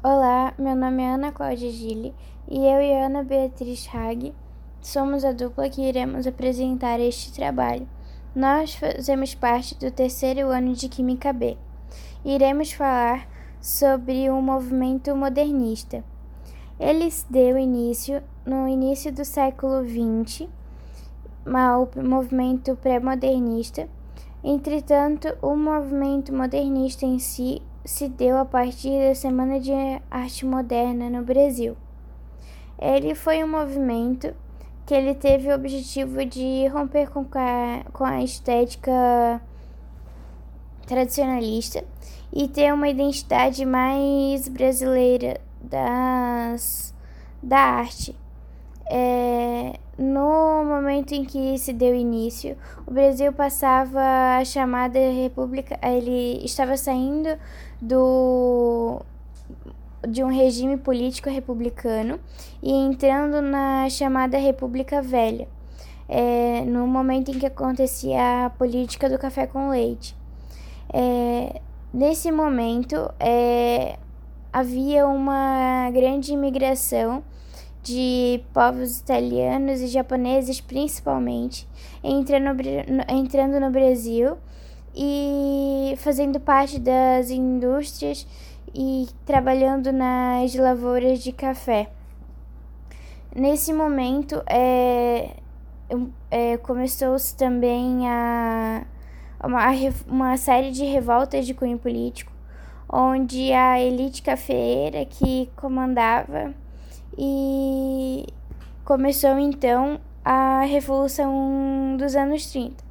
Olá, meu nome é Ana Cláudia Gille e eu e Ana Beatriz Hag somos a dupla que iremos apresentar este trabalho. Nós fazemos parte do terceiro ano de Química B. Iremos falar sobre o movimento modernista. Ele deu início no início do século XX, o movimento pré-modernista. Entretanto, o movimento modernista em si se deu a partir da Semana de Arte Moderna no Brasil. Ele foi um movimento que ele teve o objetivo de romper com a, com a estética tradicionalista e ter uma identidade mais brasileira das, da arte. É, no momento em que se deu início, o Brasil passava a chamada República, ele estava saindo do de um regime político republicano e entrando na chamada República Velha, é, no momento em que acontecia a política do café com leite. É, nesse momento, é, havia uma grande imigração de povos italianos e japoneses, principalmente, entrando no, entrando no Brasil e fazendo parte das indústrias e trabalhando nas lavouras de café. Nesse momento, é, é, começou-se também a, uma, uma série de revoltas de cunho político, onde a elite cafeeira que comandava e começou então a Revolução dos anos 30.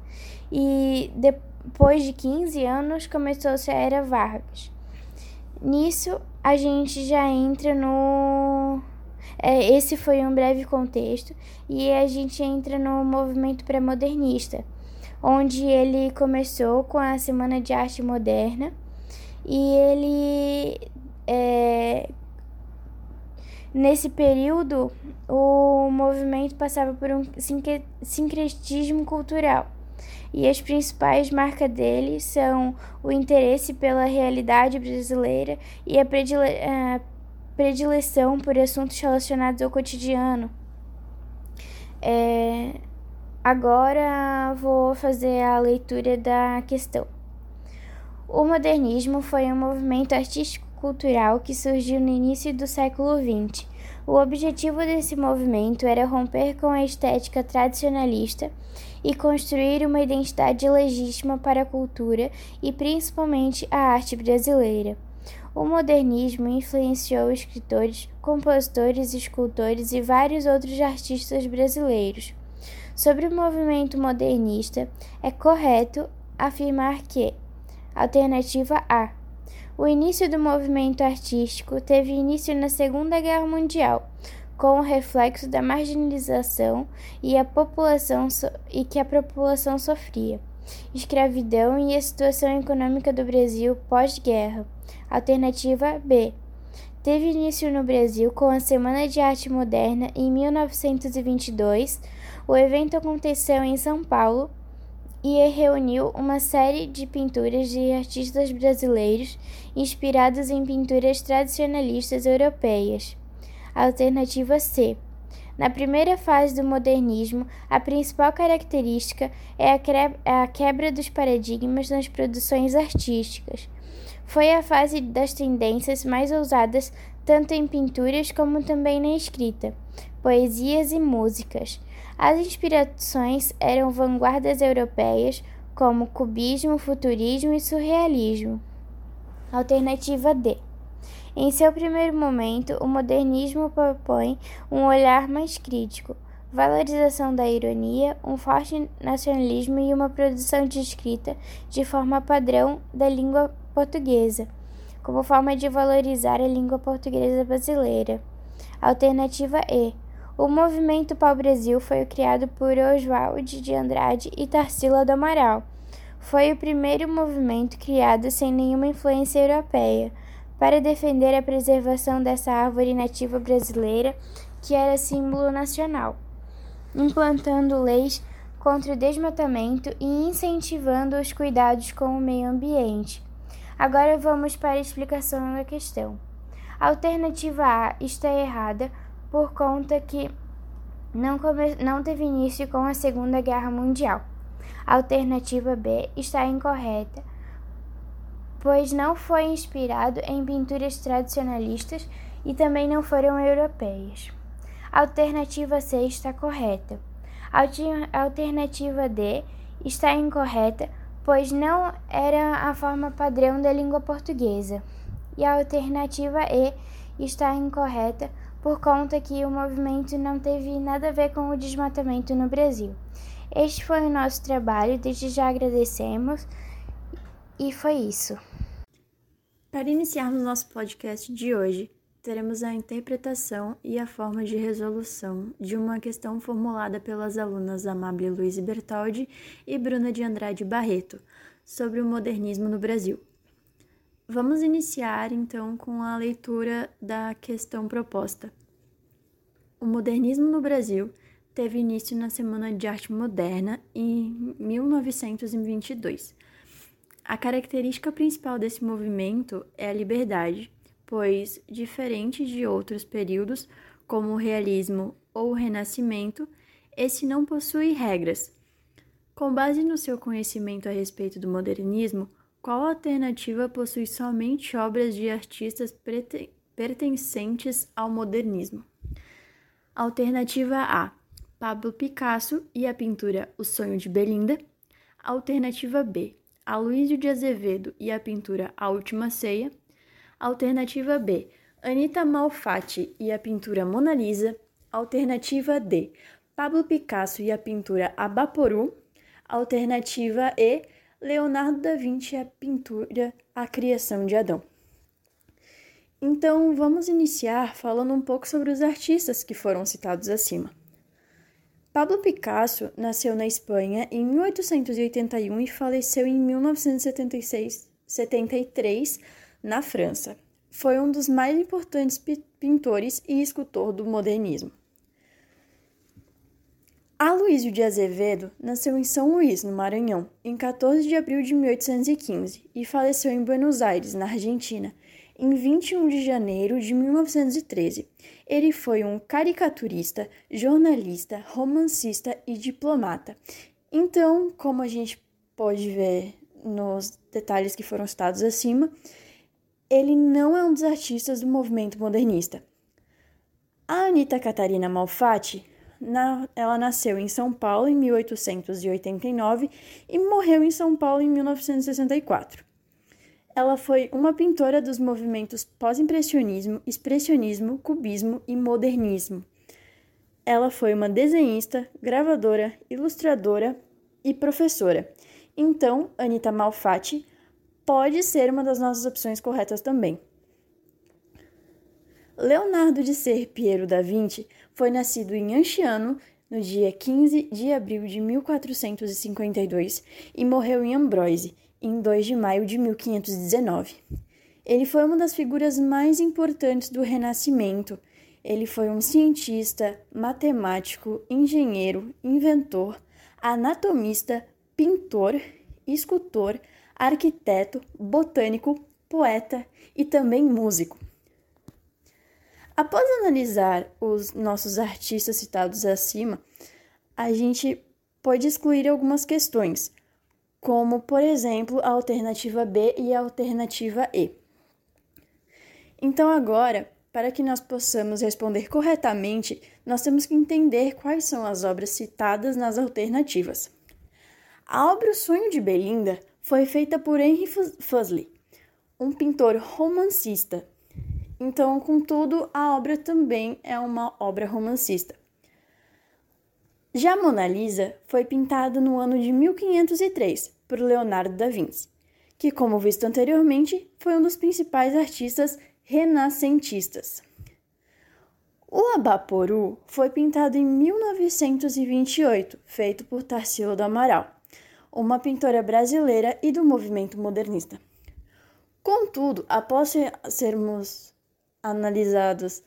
E depois depois de 15 anos, começou-se a Era Vargas. Nisso, a gente já entra no. É, esse foi um breve contexto, e a gente entra no movimento pré-modernista, onde ele começou com a Semana de Arte Moderna, e ele. É, nesse período, o movimento passava por um sincretismo cultural e as principais marcas dele são o interesse pela realidade brasileira e a, predile predileção por assuntos relacionados ao cotidiano. É, agora vou fazer a leitura da questão. O modernismo foi um movimento artístico-cultural que surgiu no início do século XX. O objetivo desse movimento era romper com a estética tradicionalista e construir uma identidade legítima para a cultura e principalmente a arte brasileira. O modernismo influenciou escritores, compositores, escultores e vários outros artistas brasileiros. Sobre o movimento modernista, é correto afirmar que Alternativa A. O início do movimento artístico teve início na Segunda Guerra Mundial, com o reflexo da marginalização e, a população so e que a população sofria, escravidão e a situação econômica do Brasil pós-guerra. Alternativa B. Teve início no Brasil com a Semana de Arte Moderna em 1922. O evento aconteceu em São Paulo e reuniu uma série de pinturas de artistas brasileiros inspirados em pinturas tradicionalistas europeias. Alternativa C. Na primeira fase do modernismo, a principal característica é a, quebra dos paradigmas nas produções artísticas. Foi a fase das tendências mais ousadas tanto em pinturas como também na escrita, poesias e músicas. As inspirações eram vanguardas europeias como cubismo, futurismo e surrealismo. Alternativa D. Em seu primeiro momento, o modernismo propõe um olhar mais crítico, valorização da ironia, um forte nacionalismo e uma produção de escrita de forma padrão da língua portuguesa, como forma de valorizar a língua portuguesa brasileira. Alternativa E. O movimento pau-brasil foi criado por Oswald de Andrade e Tarsila do Amaral. Foi o primeiro movimento criado sem nenhuma influência europeia para defender a preservação dessa árvore nativa brasileira que era símbolo nacional, implantando leis contra o desmatamento e incentivando os cuidados com o meio ambiente. Agora vamos para a explicação da questão. A alternativa A está errada por conta que não, come... não teve início com a Segunda Guerra Mundial. A alternativa B está incorreta, pois não foi inspirado em pinturas tradicionalistas e também não foram europeias. Alternativa C está correta. Alternativa D está incorreta, pois não era a forma padrão da língua portuguesa. E a alternativa E está incorreta por conta que o movimento não teve nada a ver com o desmatamento no Brasil. Este foi o nosso trabalho, desde já agradecemos e foi isso. Para iniciarmos nosso podcast de hoje, teremos a interpretação e a forma de resolução de uma questão formulada pelas alunas Amáblia Luiz Bertoldi e Bruna de Andrade Barreto sobre o modernismo no Brasil. Vamos iniciar então com a leitura da questão proposta. O modernismo no Brasil teve início na Semana de Arte Moderna em 1922. A característica principal desse movimento é a liberdade, pois, diferente de outros períodos, como o realismo ou o renascimento, esse não possui regras. Com base no seu conhecimento a respeito do modernismo, qual alternativa possui somente obras de artistas pertencentes ao modernismo? Alternativa A: Pablo Picasso e a pintura O Sonho de Belinda. Alternativa B: Aloysio de Azevedo e a pintura A Última Ceia. Alternativa B: Anita Malfatti e a pintura Mona Lisa. Alternativa D: Pablo Picasso e a pintura Abaporu. Alternativa E: Leonardo da Vinci e a pintura A Criação de Adão. Então, vamos iniciar falando um pouco sobre os artistas que foram citados acima. Pablo Picasso nasceu na Espanha em 1881 e faleceu em 1973 na França. Foi um dos mais importantes pintores e escultor do modernismo. Aloysio de Azevedo nasceu em São Luís, no Maranhão, em 14 de abril de 1815 e faleceu em Buenos Aires, na Argentina, em 21 de janeiro de 1913. Ele foi um caricaturista, jornalista, romancista e diplomata. Então, como a gente pode ver nos detalhes que foram citados acima, ele não é um dos artistas do movimento modernista. A Anita Catarina Malfatti na, ela nasceu em São Paulo em 1889 e morreu em São Paulo em 1964. Ela foi uma pintora dos movimentos pós-impressionismo, expressionismo, cubismo e modernismo. Ela foi uma desenhista, gravadora, ilustradora e professora. Então, Anita Malfatti pode ser uma das nossas opções corretas também. Leonardo de Ser Piero da Vinci foi nascido em Anciano no dia 15 de abril de 1452 e morreu em Ambroise em 2 de maio de 1519. Ele foi uma das figuras mais importantes do Renascimento. Ele foi um cientista, matemático, engenheiro, inventor, anatomista, pintor, escultor, arquiteto, botânico, poeta e também músico. Após analisar os nossos artistas citados acima, a gente pode excluir algumas questões, como, por exemplo, a alternativa B e a alternativa E. Então, agora, para que nós possamos responder corretamente, nós temos que entender quais são as obras citadas nas alternativas. A obra O Sonho de Belinda foi feita por Henry Fuseli, um pintor romancista então, contudo, a obra também é uma obra romancista. Já Mona Lisa foi pintada no ano de 1503 por Leonardo da Vinci, que, como visto anteriormente, foi um dos principais artistas renascentistas. O Abaporu foi pintado em 1928, feito por Tarsila do Amaral, uma pintora brasileira e do movimento modernista. Contudo, após sermos analisados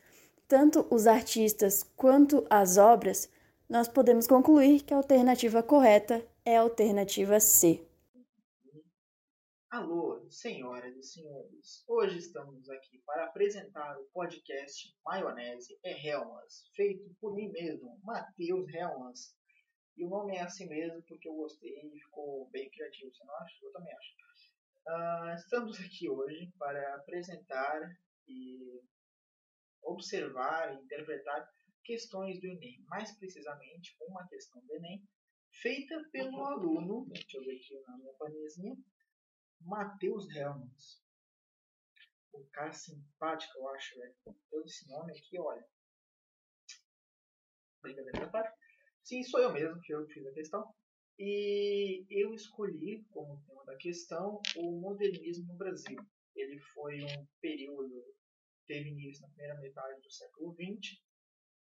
tanto os artistas quanto as obras, nós podemos concluir que a alternativa correta é a alternativa C. Alô, senhoras e senhores. Hoje estamos aqui para apresentar o podcast Maionese é Helmas, feito por mim mesmo, Matheus Helmas. E o nome é assim mesmo porque eu gostei e ficou bem criativo, você não acha? Eu também acho. Uh, estamos aqui hoje para apresentar e observar e interpretar questões do Enem, mais precisamente uma questão do Enem feita pelo aluno, deixa eu ver aqui na minha panezinha, Matheus Helmans. Um cara simpático, eu acho, velho. Pelo esse nome aqui, olha. Brincadeira da parte. Sim, sou eu mesmo que eu fiz a questão. E eu escolhi como tema da questão o modernismo no Brasil. Ele foi um período, teve início na primeira metade do século XX,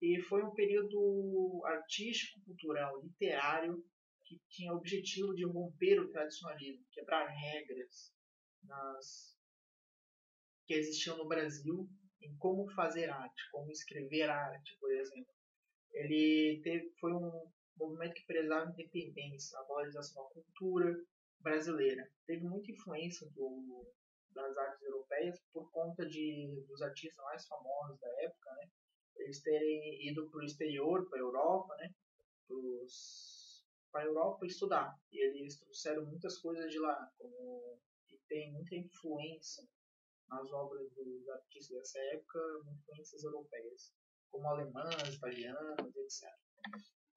e foi um período artístico, cultural, literário que tinha o objetivo de romper o tradicionalismo, quebrar regras nas que existiam no Brasil em como fazer arte, como escrever arte, por exemplo. Ele teve, foi um movimento que prezava a independência, a valorização da cultura brasileira. Teve muita influência do, das artes europeias por conta de, dos artistas mais famosos da época, né? Eles terem ido para o exterior, para a Europa, né? Para a Europa estudar. E eles trouxeram muitas coisas de lá, como e tem muita influência nas obras dos artistas dessa época, influências europeias, como alemãs, italianas, etc.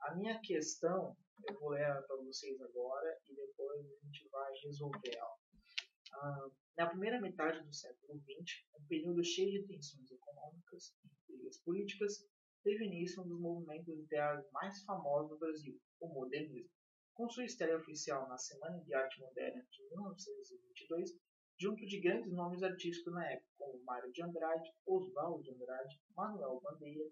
A minha questão, eu vou ler para vocês agora e depois a gente vai resolver ela. Ah, na primeira metade do século XX, um período cheio de tensões econômicas e intrigas políticas, teve início um dos movimentos literários mais famosos do Brasil, o modernismo. Com sua estreia oficial na Semana de Arte Moderna de 1922, junto de grandes nomes artísticos na época, como Mário de Andrade, Oswaldo de Andrade, Manuel Bandeira,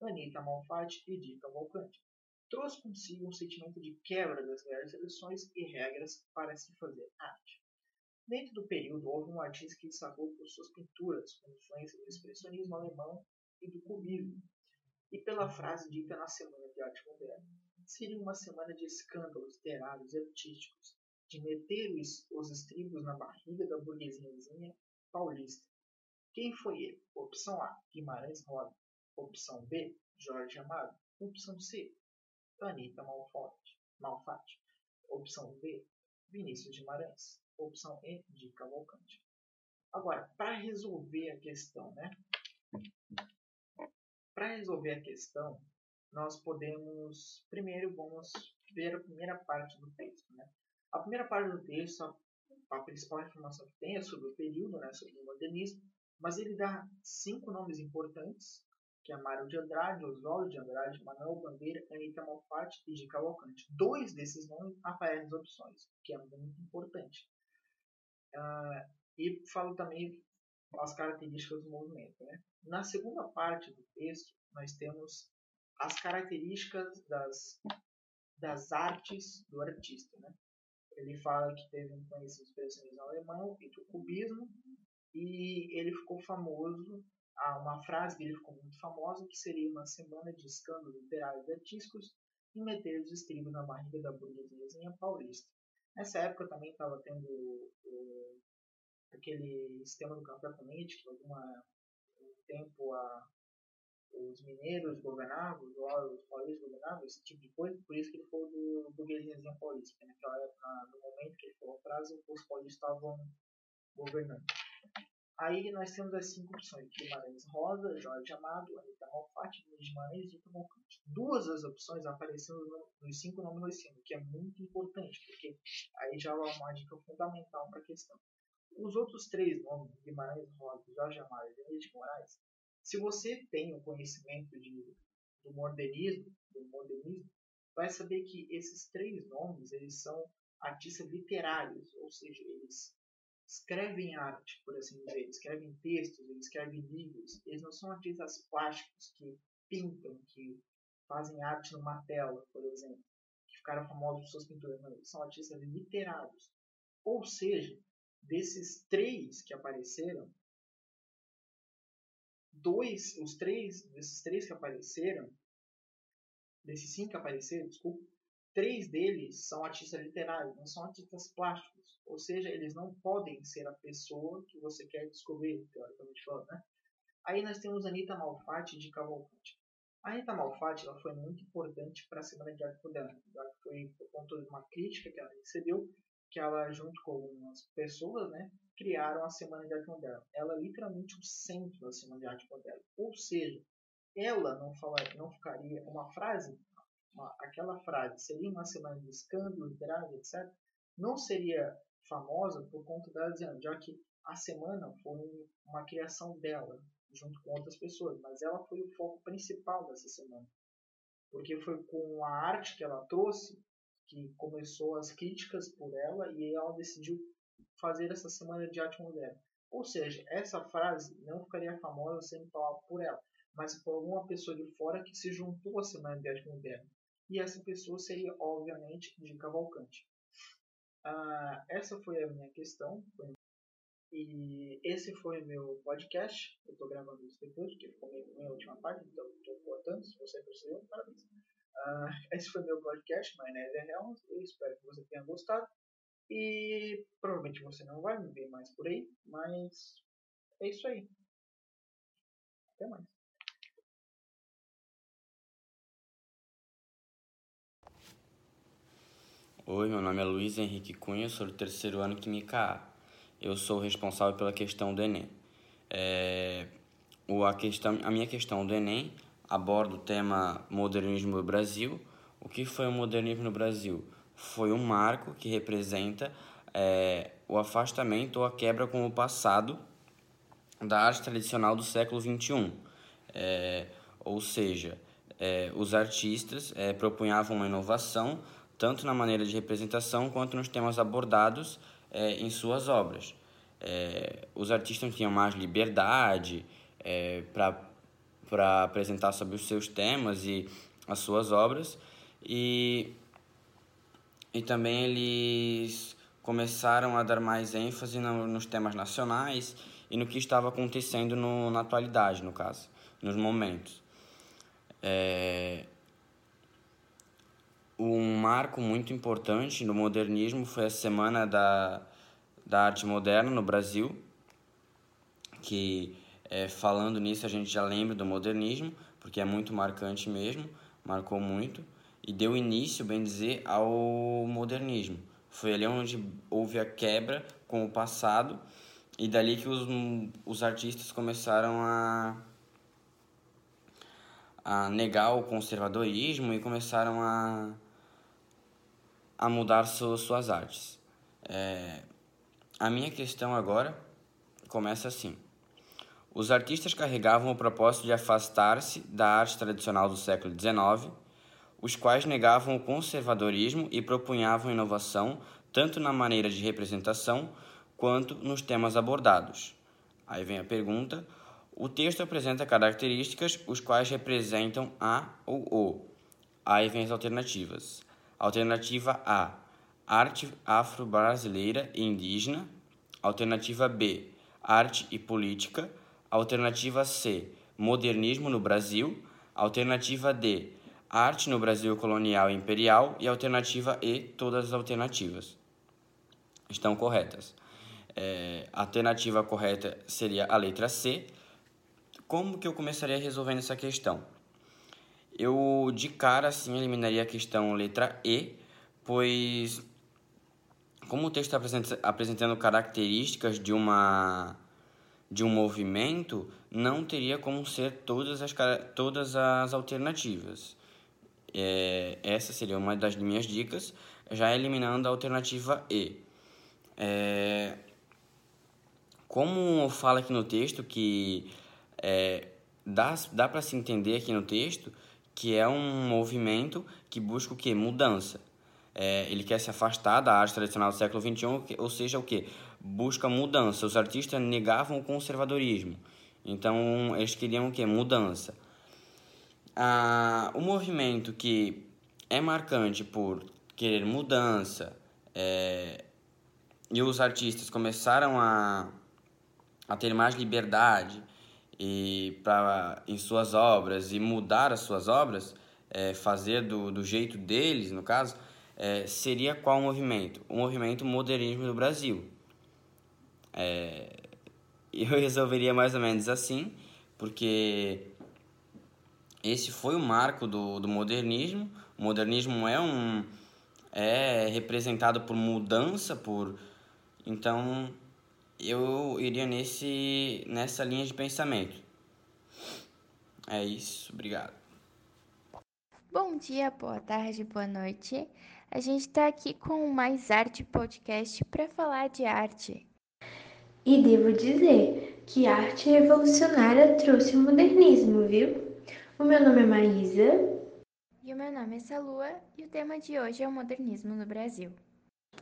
Anita Malfatti e Di Cavalcante, trouxe consigo um sentimento de quebra das velhas tradições e regras para se fazer arte. Dentro do período, houve um artista que destacou por suas pinturas, com influência do expressionismo alemão e do cubismo, e pela frase dita na Semana de Arte Moderna. Seria uma semana de escândalos literários e artísticos, de meter os, os estribos na barriga da burguesiazinha paulista. Quem foi ele? Opção A, Guimarães Rosa. Opção B, Jorge Amado. Opção C, Anitta Malfatti. Opção D, Vinícius Guimarães. Opção E, de Cavalcante. Agora, para resolver a questão, né? Para resolver a questão, nós podemos, primeiro, vamos ver a primeira parte do texto. Né? A primeira parte do texto, a, principal informação que tem é sobre o período, né, sobre o modernismo, mas ele dá cinco nomes importantes, que é Mário de Andrade, Oswaldo de Andrade, Manuel Bandeira, Anitta Malfatti e de Cavalcante. Dois desses nomes aparecem nas opções, o que é muito importante. Uh, e falo também as características do movimento. Né? Na segunda parte do texto, nós temos as características das, das artes do artista. Né? Ele fala que teve influência do expressionismo alemão e do cubismo, e ele ficou famoso. Ah, uma frase dele ficou muito famosa, que seria uma semana de escândalos literários e artísticos e meter os estribos na barriga da burguesia paulista. Nessa época também estava tendo o, aquele sistema do café político, alguma um tempo a, os mineiros governavam, os paulistas governavam, esse tipo de coisa, por isso que ele falou do burguesiazinha paulista, porque naquela época, no momento que ele falou a frase, os paulistas estavam governando. Aí nós temos as cinco opções, Guimarães Rosa, Jorge Amado, Anitta Malfatti, Luiz Guimarães e Vitor Malcante. Duas das opções apareceram nos cinco nomes no cima, que é muito importante, porque aí já é uma dica fundamental para a questão. Os outros três nomes, Guimarães Rosa, Jorge Amado e de Moraes, se você tem o conhecimento de, do modernismo, do modernismo, vai saber que esses três nomes eles são artistas literários, ou seja, eles escrevem arte, por assim dizer, eles escrevem textos, eles escrevem livros. Eles não são artistas plásticos que pintam, que fazem arte numa tela, por exemplo, que ficaram famosos por suas pinturas. Não, eles são artistas literários. Ou seja, desses três que apareceram, dois, os três, desses três que apareceram, desses cinco que apareceram, desculpa, três deles são artistas literários, não são artistas plásticos. Ou seja, eles não podem ser a pessoa que você quer descobrir, teoricamente falando, né? Aí nós temos Anitta Malfatti de Cavalcante. A Anitta Malfatti ela foi muito importante para a Semana de Arte Moderna. Foi por conta de uma crítica que ela recebeu, que ela, junto com algumas pessoas, né, criaram a Semana de Arte Moderna. Ela é literalmente o centro da Semana de Arte Moderna. Ou seja, ela não, falar, não ficaria uma frase, aquela frase seria uma semana de escândalo literário, etc., não seria famosa por conta dela dizendo, já que a semana foi uma criação dela, junto com outras pessoas, mas ela foi o foco principal dessa semana. Porque foi com a arte que ela trouxe que começou as críticas por ela e ela decidiu fazer essa semana de arte moderna. Ou seja, essa frase não ficaria famosa sendo falada por ela, mas por alguma pessoa de fora que se juntou à semana de arte moderna. E essa pessoa seria, obviamente, de Cavalcante. Ah, essa foi a minha questão. E esse foi meu podcast. Eu estou gravando isso depois, porque ficou meio minha última parte, então estou cortando. Se você percebeu, parabéns. Uh, esse foi meu podcast, Name is Helms. Eu espero que você tenha gostado. E provavelmente você não vai me ver mais por aí, mas é isso aí. Até mais. Oi, meu nome é Luiz Henrique Cunha, sou do terceiro ano Química A. Eu sou responsável pela questão do Enem. É, o, a, questão, a minha questão do Enem aborda o tema modernismo no Brasil. O que foi o modernismo no Brasil? Foi um marco que representa é, o afastamento ou a quebra com o passado da arte tradicional do século XXI. É, ou seja, é, os artistas é, propunhavam uma inovação tanto na maneira de representação quanto nos temas abordados é, em suas obras. É, os artistas tinham mais liberdade é, para apresentar sobre os seus temas e as suas obras e, e também eles começaram a dar mais ênfase no, nos temas nacionais e no que estava acontecendo no, na atualidade, no caso, nos momentos. É, um marco muito importante no modernismo foi a Semana da, da Arte Moderna no Brasil, que é, falando nisso a gente já lembra do modernismo, porque é muito marcante mesmo, marcou muito, e deu início, bem dizer, ao modernismo. Foi ali onde houve a quebra com o passado e dali que os, os artistas começaram a, a negar o conservadorismo e começaram a, a mudar su, suas artes. É, a minha questão agora começa assim. Os artistas carregavam o propósito de afastar-se da arte tradicional do século XIX os quais negavam o conservadorismo e propunhavam inovação tanto na maneira de representação quanto nos temas abordados. Aí vem a pergunta: o texto apresenta características os quais representam a ou o. Aí vem as alternativas. Alternativa A: arte afro-brasileira e indígena. Alternativa B: arte e política. Alternativa C: modernismo no Brasil. Alternativa D: Arte no Brasil Colonial e Imperial e Alternativa E, todas as alternativas estão corretas. É, a alternativa correta seria a letra C. Como que eu começaria resolvendo essa questão? Eu, de cara, assim, eliminaria a questão letra E, pois como o texto está apresentando características de uma de um movimento, não teria como ser todas as, todas as alternativas. É, essa seria uma das minhas dicas, já eliminando a alternativa E. É, como fala aqui no texto que é, dá, dá para se entender aqui no texto que é um movimento que busca o que? Mudança. É, ele quer se afastar da arte tradicional do século XXI, ou seja, o que? Busca mudança. Os artistas negavam o conservadorismo. Então, eles queriam o que? Mudança ah, o movimento que é marcante por querer mudança é, e os artistas começaram a, a ter mais liberdade e pra, em suas obras e mudar as suas obras é, fazer do, do jeito deles, no caso, é, seria qual movimento? O movimento modernismo do Brasil. É, eu resolveria mais ou menos assim, porque esse foi o marco do, do modernismo. O modernismo é um é representado por mudança, por então eu iria nesse nessa linha de pensamento. É isso, obrigado. Bom dia, boa tarde, boa noite. A gente está aqui com o Mais Arte Podcast para falar de arte. E devo dizer que a arte revolucionária trouxe o modernismo, viu? O meu nome é Maísa. E o meu nome é Salua, e o tema de hoje é o modernismo no Brasil.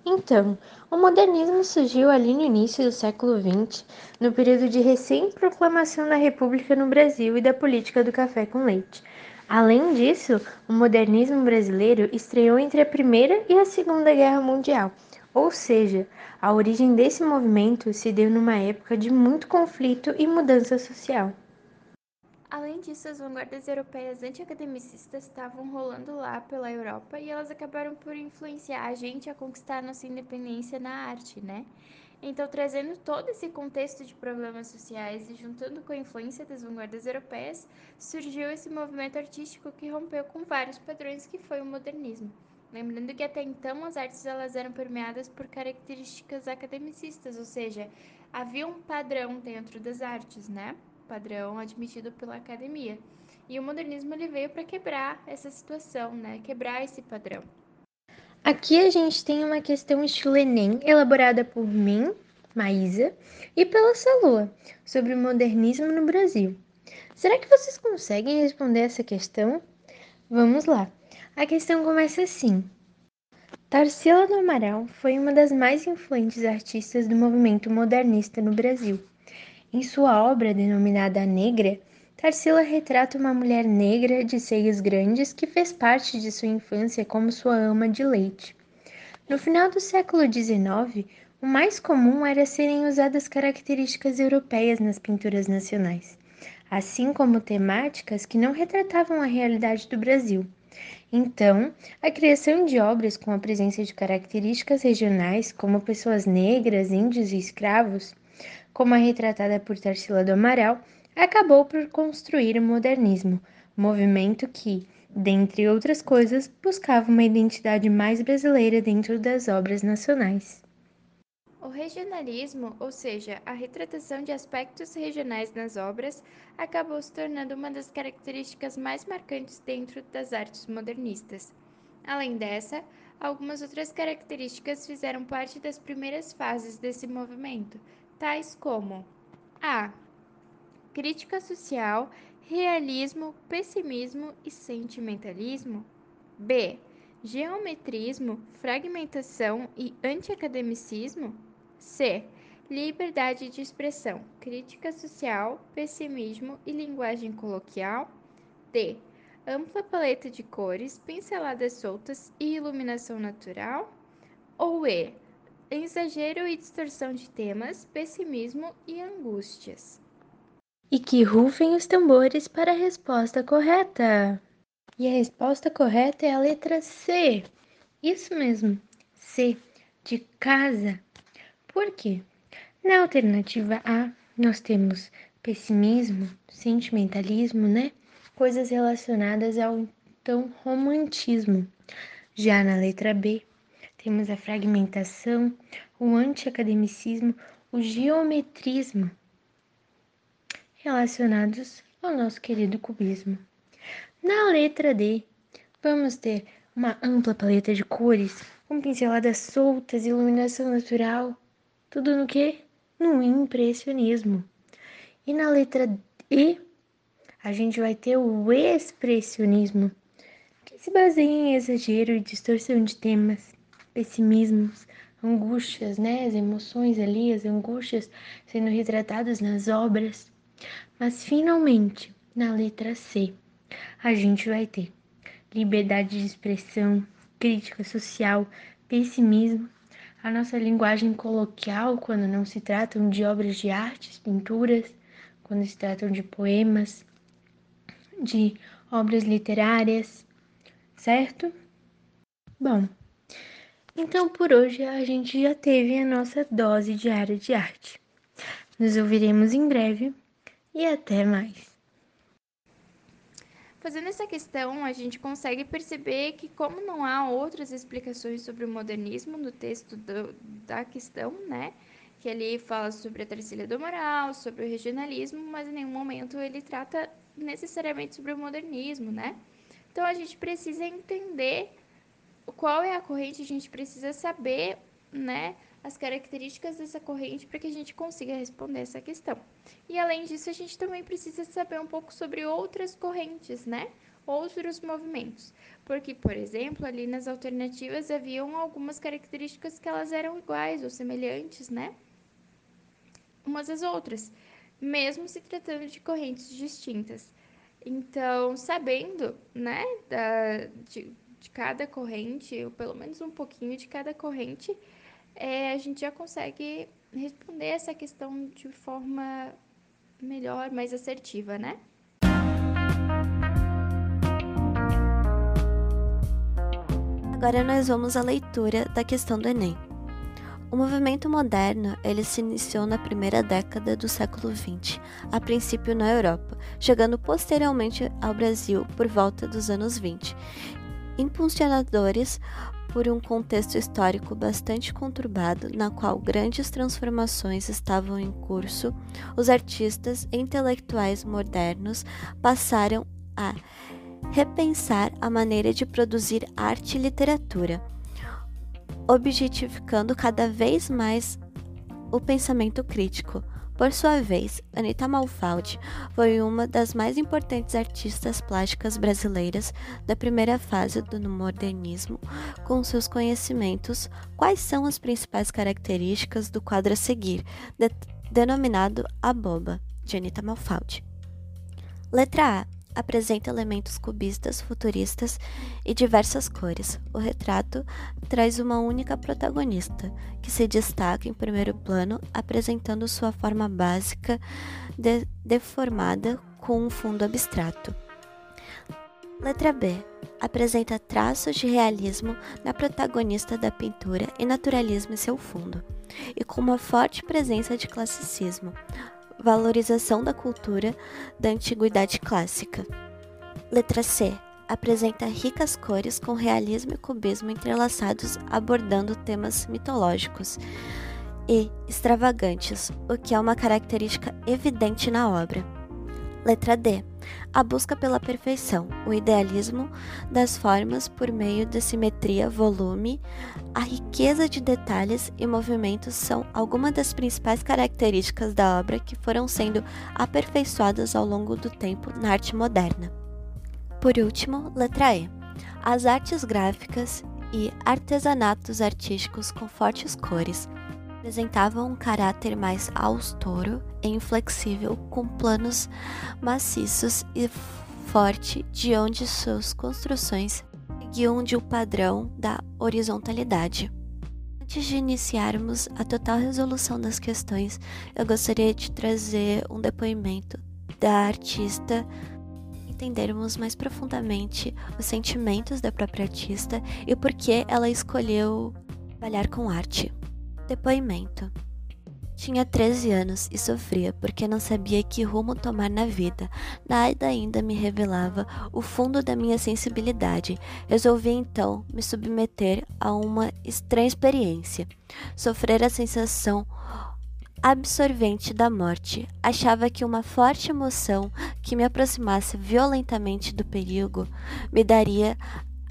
Então, o modernismo surgiu ali no início do século XX, no período de recém-proclamação da República no Brasil e da política do café com leite. Além disso, o modernismo brasileiro estreou entre a Primeira e a Segunda Guerra Mundial, ou seja, a origem desse movimento se deu numa época de muito conflito e mudança social. Além disso, as vanguardas europeias anti-academicistas estavam rolando lá pela Europa e elas acabaram por influenciar a gente a conquistar nossa independência na arte, né? Então, trazendo todo esse contexto de problemas sociais e juntando com a influência das vanguardas europeias, surgiu esse movimento artístico que rompeu com vários padrões que foi o modernismo. Lembrando que até então as artes elas eram permeadas por características academicistas, ou seja, havia um padrão dentro das artes, né? Padrão admitido pela academia. E o modernismo ele veio para quebrar essa situação, né? Quebrar esse padrão. Aqui a gente tem uma questão estilo Enem, elaborada por mim, Maísa, e pela Salua, sobre o modernismo no Brasil. Será que vocês conseguem responder essa questão? Vamos lá. A questão começa assim. Tarsila do Amaral foi uma das mais influentes artistas do movimento modernista no Brasil. Em sua obra denominada A Negra, Tarsila retrata uma mulher negra de seios grandes que fez parte de sua infância como sua ama de leite. No final do século XIX, o mais comum era serem usadas características europeias nas pinturas nacionais, assim como temáticas que não retratavam a realidade do Brasil. Então, a criação de obras com a presença de características regionais, como pessoas negras, índios e escravos, como a retratada por Tarsila do Amaral, acabou por construir o modernismo, movimento que, dentre outras coisas, buscava uma identidade mais brasileira dentro das obras nacionais. O regionalismo, ou seja, a retratação de aspectos regionais nas obras, acabou se tornando uma das características mais marcantes dentro das artes modernistas. Além dessa, algumas outras características fizeram parte das primeiras fases desse movimento, tais como a. Crítica social, realismo, pessimismo e sentimentalismo, b. Geometrismo, fragmentação e antiacademicismo, c. Liberdade de expressão, crítica social, pessimismo e linguagem coloquial, d. Ampla paleta de cores, pinceladas soltas e iluminação natural, ou e exagero e distorção de temas, pessimismo e angústias. E que rufem os tambores para a resposta correta. E a resposta correta é a letra C. Isso mesmo, C, de casa. Por quê? Na alternativa A, nós temos pessimismo, sentimentalismo, né? Coisas relacionadas ao então romantismo. Já na letra B, temos a fragmentação, o antiacademicismo, o geometrismo, relacionados ao nosso querido cubismo. Na letra D, vamos ter uma ampla paleta de cores, com pinceladas soltas, iluminação natural, tudo no que? No impressionismo. E na letra E, a gente vai ter o expressionismo, que se baseia em exagero e distorção de temas, pessimismos, angústias, né? As emoções ali, as angústias sendo retratadas nas obras. Mas finalmente, na letra C, a gente vai ter liberdade de expressão, crítica social, pessimismo, a nossa linguagem coloquial quando não se tratam de obras de artes, pinturas, quando se tratam de poemas, de obras literárias, certo? Bom, então por hoje a gente já teve a nossa dose diária de arte. Nos ouviremos em breve e até mais. Fazendo essa questão, a gente consegue perceber que, como não há outras explicações sobre o modernismo no texto do, da questão, né? Que ele fala sobre a terceira do moral, sobre o regionalismo, mas em nenhum momento ele trata necessariamente sobre o modernismo, né? Então a gente precisa entender qual é a corrente, a gente precisa saber, né? as características dessa corrente para que a gente consiga responder essa questão. E além disso, a gente também precisa saber um pouco sobre outras correntes, né? Outros movimentos. Porque, por exemplo, ali nas alternativas haviam algumas características que elas eram iguais ou semelhantes, né? Umas às outras, mesmo se tratando de correntes distintas. Então, sabendo, né, da, de, de cada corrente, ou pelo menos um pouquinho de cada corrente, é, a gente já consegue responder essa questão de forma melhor, mais assertiva, né? Agora nós vamos à leitura da questão do Enem. O movimento moderno ele se iniciou na primeira década do século XX, a princípio na Europa, chegando posteriormente ao Brasil por volta dos anos 20. Impulsionadores por um contexto histórico bastante conturbado, na qual grandes transformações estavam em curso, os artistas e intelectuais modernos passaram a repensar a maneira de produzir arte e literatura, objetificando cada vez mais o pensamento crítico por sua vez, Anita Malfaldi foi uma das mais importantes artistas plásticas brasileiras da primeira fase do modernismo. Com seus conhecimentos, quais são as principais características do quadro a seguir, de denominado A Boba, de Anita Malfaldi? Letra A apresenta elementos cubistas, futuristas e diversas cores. O retrato traz uma única protagonista, que se destaca em primeiro plano, apresentando sua forma básica de deformada com um fundo abstrato. Letra B. Apresenta traços de realismo na protagonista da pintura e naturalismo em seu fundo, e com uma forte presença de classicismo, valorização da cultura da antiguidade clássica. Letra C. Apresenta ricas cores com realismo e cubismo entrelaçados, abordando temas mitológicos e extravagantes, o que é uma característica evidente na obra. Letra D. A busca pela perfeição, o idealismo das formas por meio da simetria, volume, a riqueza de detalhes e movimentos são algumas das principais características da obra que foram sendo aperfeiçoadas ao longo do tempo na arte moderna. Por último, letra E. As artes gráficas e artesanatos artísticos com fortes cores apresentavam um caráter mais austero e inflexível, com planos maciços e forte, de onde suas construções seguiam de um padrão da horizontalidade. Antes de iniciarmos a total resolução das questões, eu gostaria de trazer um depoimento da artista entendermos mais profundamente os sentimentos da própria artista e por que ela escolheu trabalhar com arte. Depoimento. Tinha 13 anos e sofria porque não sabia que rumo tomar na vida. Nada ainda me revelava o fundo da minha sensibilidade. Resolvi então me submeter a uma estranha experiência. Sofrer a sensação absorvente da morte. Achava que uma forte emoção que me aproximasse violentamente do perigo me daria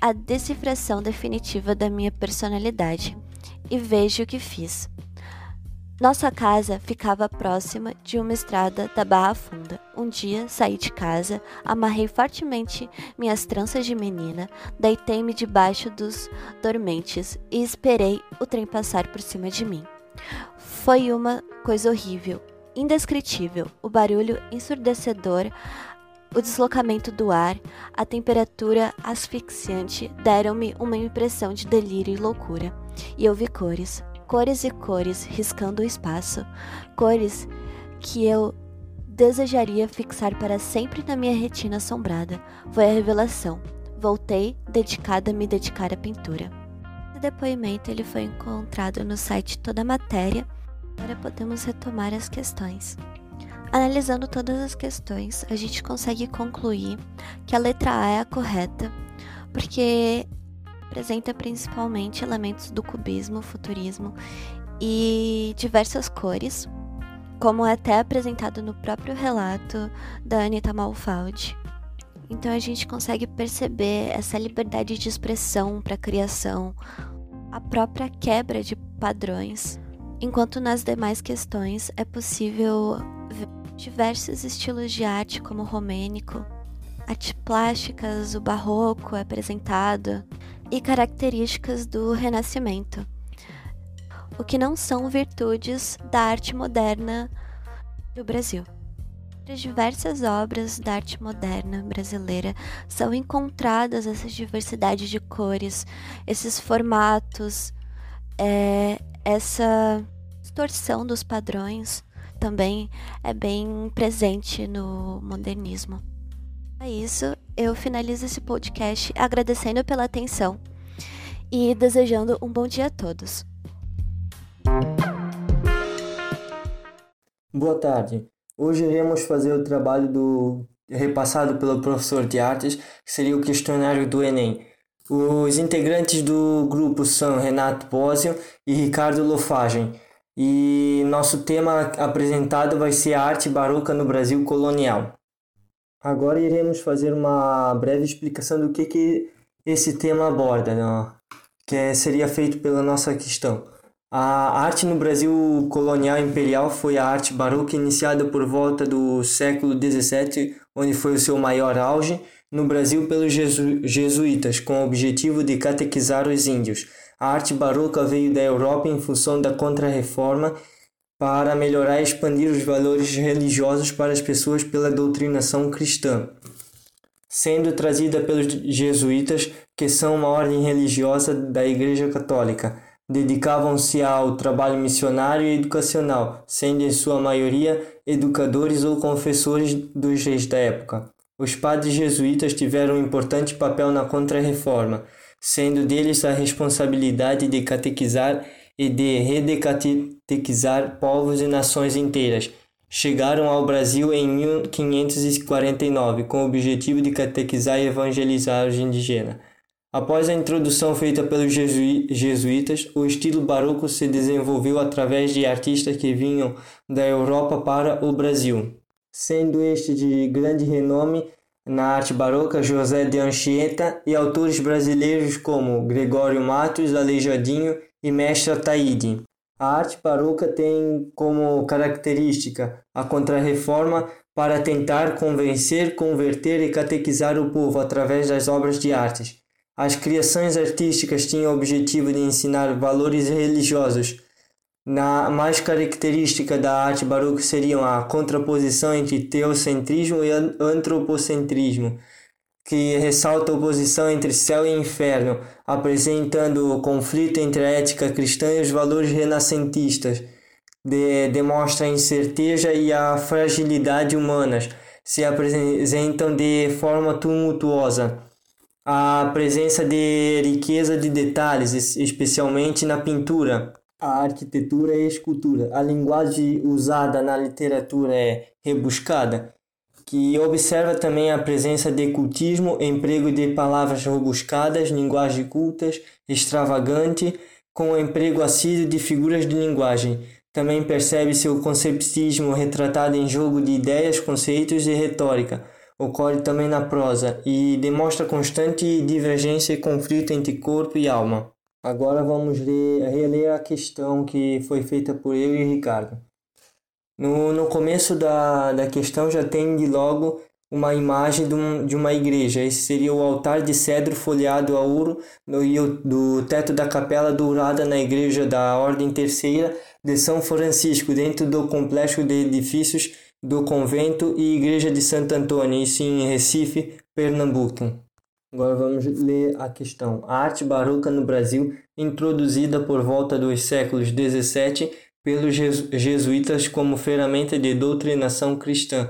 a decifração definitiva da minha personalidade e vejo o que fiz. Nossa casa ficava próxima de uma estrada da Barra Funda. Um dia saí de casa, amarrei fortemente minhas tranças de menina, deitei-me debaixo dos dormentes e esperei o trem passar por cima de mim. Foi uma coisa horrível, indescritível. O barulho ensurdecedor, o deslocamento do ar, a temperatura asfixiante deram-me uma impressão de delírio e loucura e eu vi cores, cores e cores riscando o espaço, cores que eu desejaria fixar para sempre na minha retina assombrada. Foi a revelação. Voltei dedicada a me dedicar à pintura. O depoimento ele foi encontrado no site Toda Matéria. Agora podemos retomar as questões. Analisando todas as questões, a gente consegue concluir que a letra A é a correta, porque apresenta principalmente elementos do cubismo, futurismo e diversas cores, como é até apresentado no próprio relato da Anita Malfaldi. Então a gente consegue perceber essa liberdade de expressão para a criação, a própria quebra de padrões, enquanto nas demais questões é possível ver diversos estilos de arte, como o romênico, artes plásticas, o barroco é apresentado e características do Renascimento, o que não são virtudes da arte moderna do Brasil. Entre diversas obras da arte moderna brasileira são encontradas essa diversidade de cores, esses formatos, é, essa distorção dos padrões também é bem presente no modernismo. É isso, eu finalizo esse podcast agradecendo pela atenção e desejando um bom dia a todos. Boa tarde. Hoje iremos fazer o trabalho do repassado pelo professor de artes, que seria o questionário do Enem. Os integrantes do grupo são Renato Bósio e Ricardo Lofagem. E nosso tema apresentado vai ser a arte barroca no Brasil colonial. Agora iremos fazer uma breve explicação do que, que esse tema aborda, né? que seria feito pela nossa questão. A arte no Brasil colonial imperial foi a arte barroca iniciada por volta do século XVII, onde foi o seu maior auge, no Brasil pelos jesu jesuítas, com o objetivo de catequizar os índios. A arte barroca veio da Europa em função da Contra-Reforma para melhorar e expandir os valores religiosos para as pessoas pela doutrinação cristã, sendo trazida pelos jesuítas, que são uma ordem religiosa da Igreja Católica dedicavam-se ao trabalho missionário e educacional, sendo em sua maioria educadores ou confessores dos reis da época. Os padres jesuítas tiveram um importante papel na Contra-Reforma, sendo deles a responsabilidade de catequizar e de redecatequizar povos e nações inteiras. Chegaram ao Brasil em 1549 com o objetivo de catequizar e evangelizar os indígenas. Após a introdução feita pelos jesuítas, o estilo barroco se desenvolveu através de artistas que vinham da Europa para o Brasil, sendo este de grande renome na arte barroca José de Anchieta e autores brasileiros como Gregório Matos, Aleijadinho e Mestre Ataíde. A arte barroca tem como característica a contrarreforma para tentar convencer, converter e catequizar o povo através das obras de artes as criações artísticas tinham o objetivo de ensinar valores religiosos. Na mais característica da arte barroca seriam a contraposição entre teocentrismo e antropocentrismo, que ressalta a oposição entre céu e inferno, apresentando o conflito entre a ética cristã e os valores renascentistas. De, demonstra a incerteza e a fragilidade humanas, se apresentam de forma tumultuosa a presença de riqueza de detalhes, especialmente na pintura, a arquitetura e a escultura. A linguagem usada na literatura é rebuscada, que observa também a presença de cultismo, emprego de palavras rebuscadas, linguagem cultas, extravagante, com o emprego assíduo de figuras de linguagem. Também percebe-se o conceptismo retratado em jogo de ideias, conceitos e retórica ocorre também na prosa e demonstra constante divergência e conflito entre corpo e alma. Agora vamos ler, reler a questão que foi feita por eu e Ricardo. No, no começo da, da questão já tem de logo uma imagem de, um, de uma igreja. Esse seria o altar de cedro folheado a ouro no, do teto da capela dourada na igreja da Ordem Terceira de São Francisco, dentro do complexo de edifícios do convento e igreja de Santo Antônio, isso em Recife, Pernambuco. Agora vamos ler a questão. A arte barroca no Brasil, introduzida por volta dos séculos 17 pelos jesuítas como ferramenta de doutrinação cristã,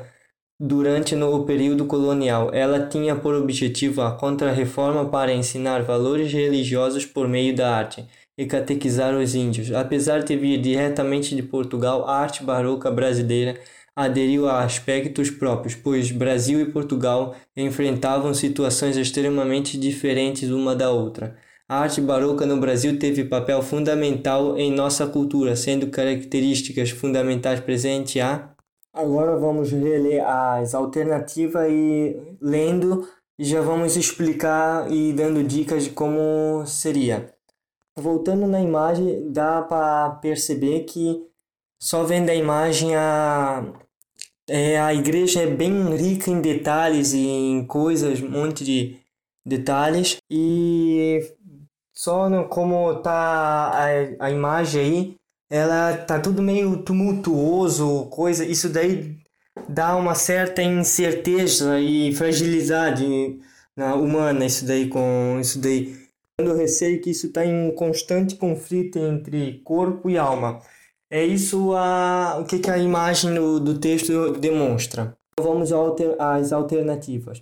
durante o período colonial. Ela tinha por objetivo a contra-reforma para ensinar valores religiosos por meio da arte e catequizar os índios. Apesar de vir diretamente de Portugal, a arte barroca brasileira aderiu a aspectos próprios, pois Brasil e Portugal enfrentavam situações extremamente diferentes uma da outra. A arte barroca no Brasil teve papel fundamental em nossa cultura, sendo características fundamentais presentes a. Agora vamos reler as alternativas e lendo já vamos explicar e dando dicas de como seria. Voltando na imagem, dá para perceber que só vendo a imagem a é, a igreja é bem rica em detalhes e em coisas, um monte de detalhes e só no, como tá a, a imagem aí, ela tá tudo meio tumultuoso, coisa, isso daí dá uma certa incerteza e fragilidade na humana isso daí com isso daí. Eu receio que isso está em constante conflito entre corpo e alma. É isso a, o que, que a imagem do, do texto demonstra. Vamos às alternativas.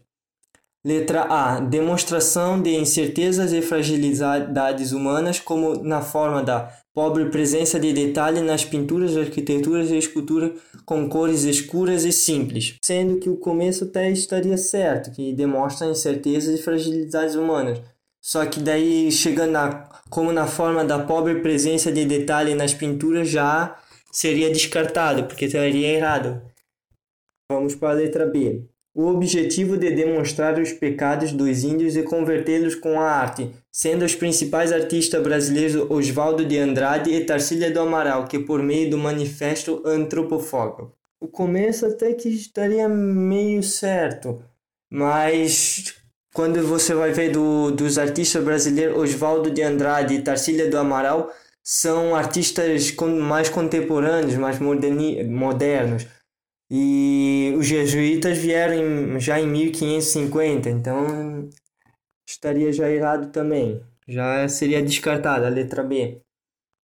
Letra A. Demonstração de incertezas e fragilidades humanas, como na forma da pobre presença de detalhe nas pinturas, arquiteturas e esculturas com cores escuras e simples. Sendo que o começo até estaria certo, que demonstra incertezas e fragilidades humanas. Só que daí, chegando na, como na forma da pobre presença de detalhe nas pinturas, já seria descartado, porque estaria errado. Vamos para a letra B o objetivo de demonstrar os pecados dos índios e convertê-los com a arte, sendo os principais artistas brasileiros Oswaldo de Andrade e Tarsília do Amaral, que por meio do Manifesto Antropofóbico. O começo até que estaria meio certo, mas quando você vai ver do, dos artistas brasileiros Oswaldo de Andrade e Tarsília do Amaral, são artistas mais contemporâneos, mais moderni, modernos. E os jesuítas vieram já em 1550, então estaria já errado também. Já seria descartada a letra B.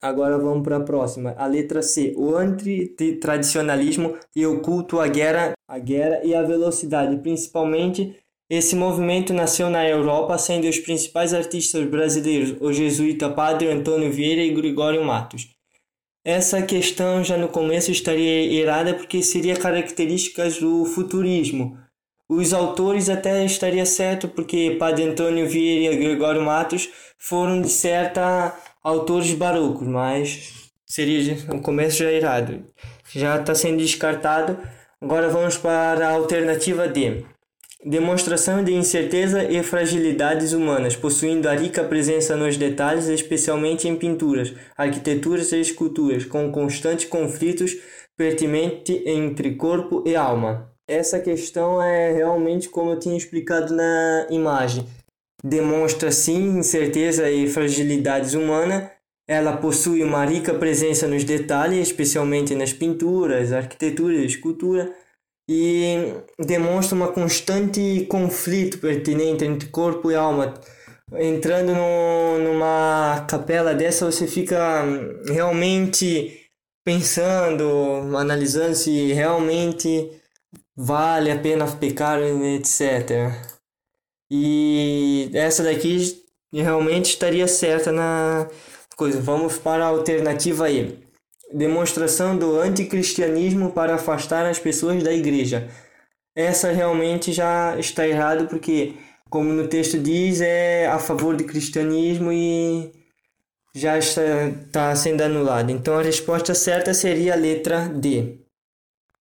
Agora vamos para a próxima, a letra C. O antitradicionalismo e o culto à guerra, à guerra e à velocidade. Principalmente, esse movimento nasceu na Europa, sendo os principais artistas brasileiros o jesuíta Padre Antônio Vieira e Gregório Matos. Essa questão já no começo estaria errada porque seria características do futurismo. Os autores até estaria certo porque Padre Antônio Vieira e Gregório Matos foram de certa autores barrocos, mas seria no começo já errado. Já está sendo descartado. Agora vamos para a alternativa D. Demonstração de incerteza e fragilidades humanas, possuindo a rica presença nos detalhes, especialmente em pinturas, arquiteturas e esculturas, com constantes conflitos pertinentes entre corpo e alma. Essa questão é realmente como eu tinha explicado na imagem. Demonstra sim incerteza e fragilidades humanas. Ela possui uma rica presença nos detalhes, especialmente nas pinturas, arquitetura e escultura e demonstra uma constante conflito pertinente entre corpo e alma. Entrando no, numa capela dessa, você fica realmente pensando, analisando se realmente vale a pena pecar, etc. E essa daqui realmente estaria certa na coisa. Vamos para a alternativa aí demonstração do anticristianismo para afastar as pessoas da igreja. Essa realmente já está errado porque, como no texto diz, é a favor do cristianismo e já está, está sendo anulado. Então a resposta certa seria a letra D.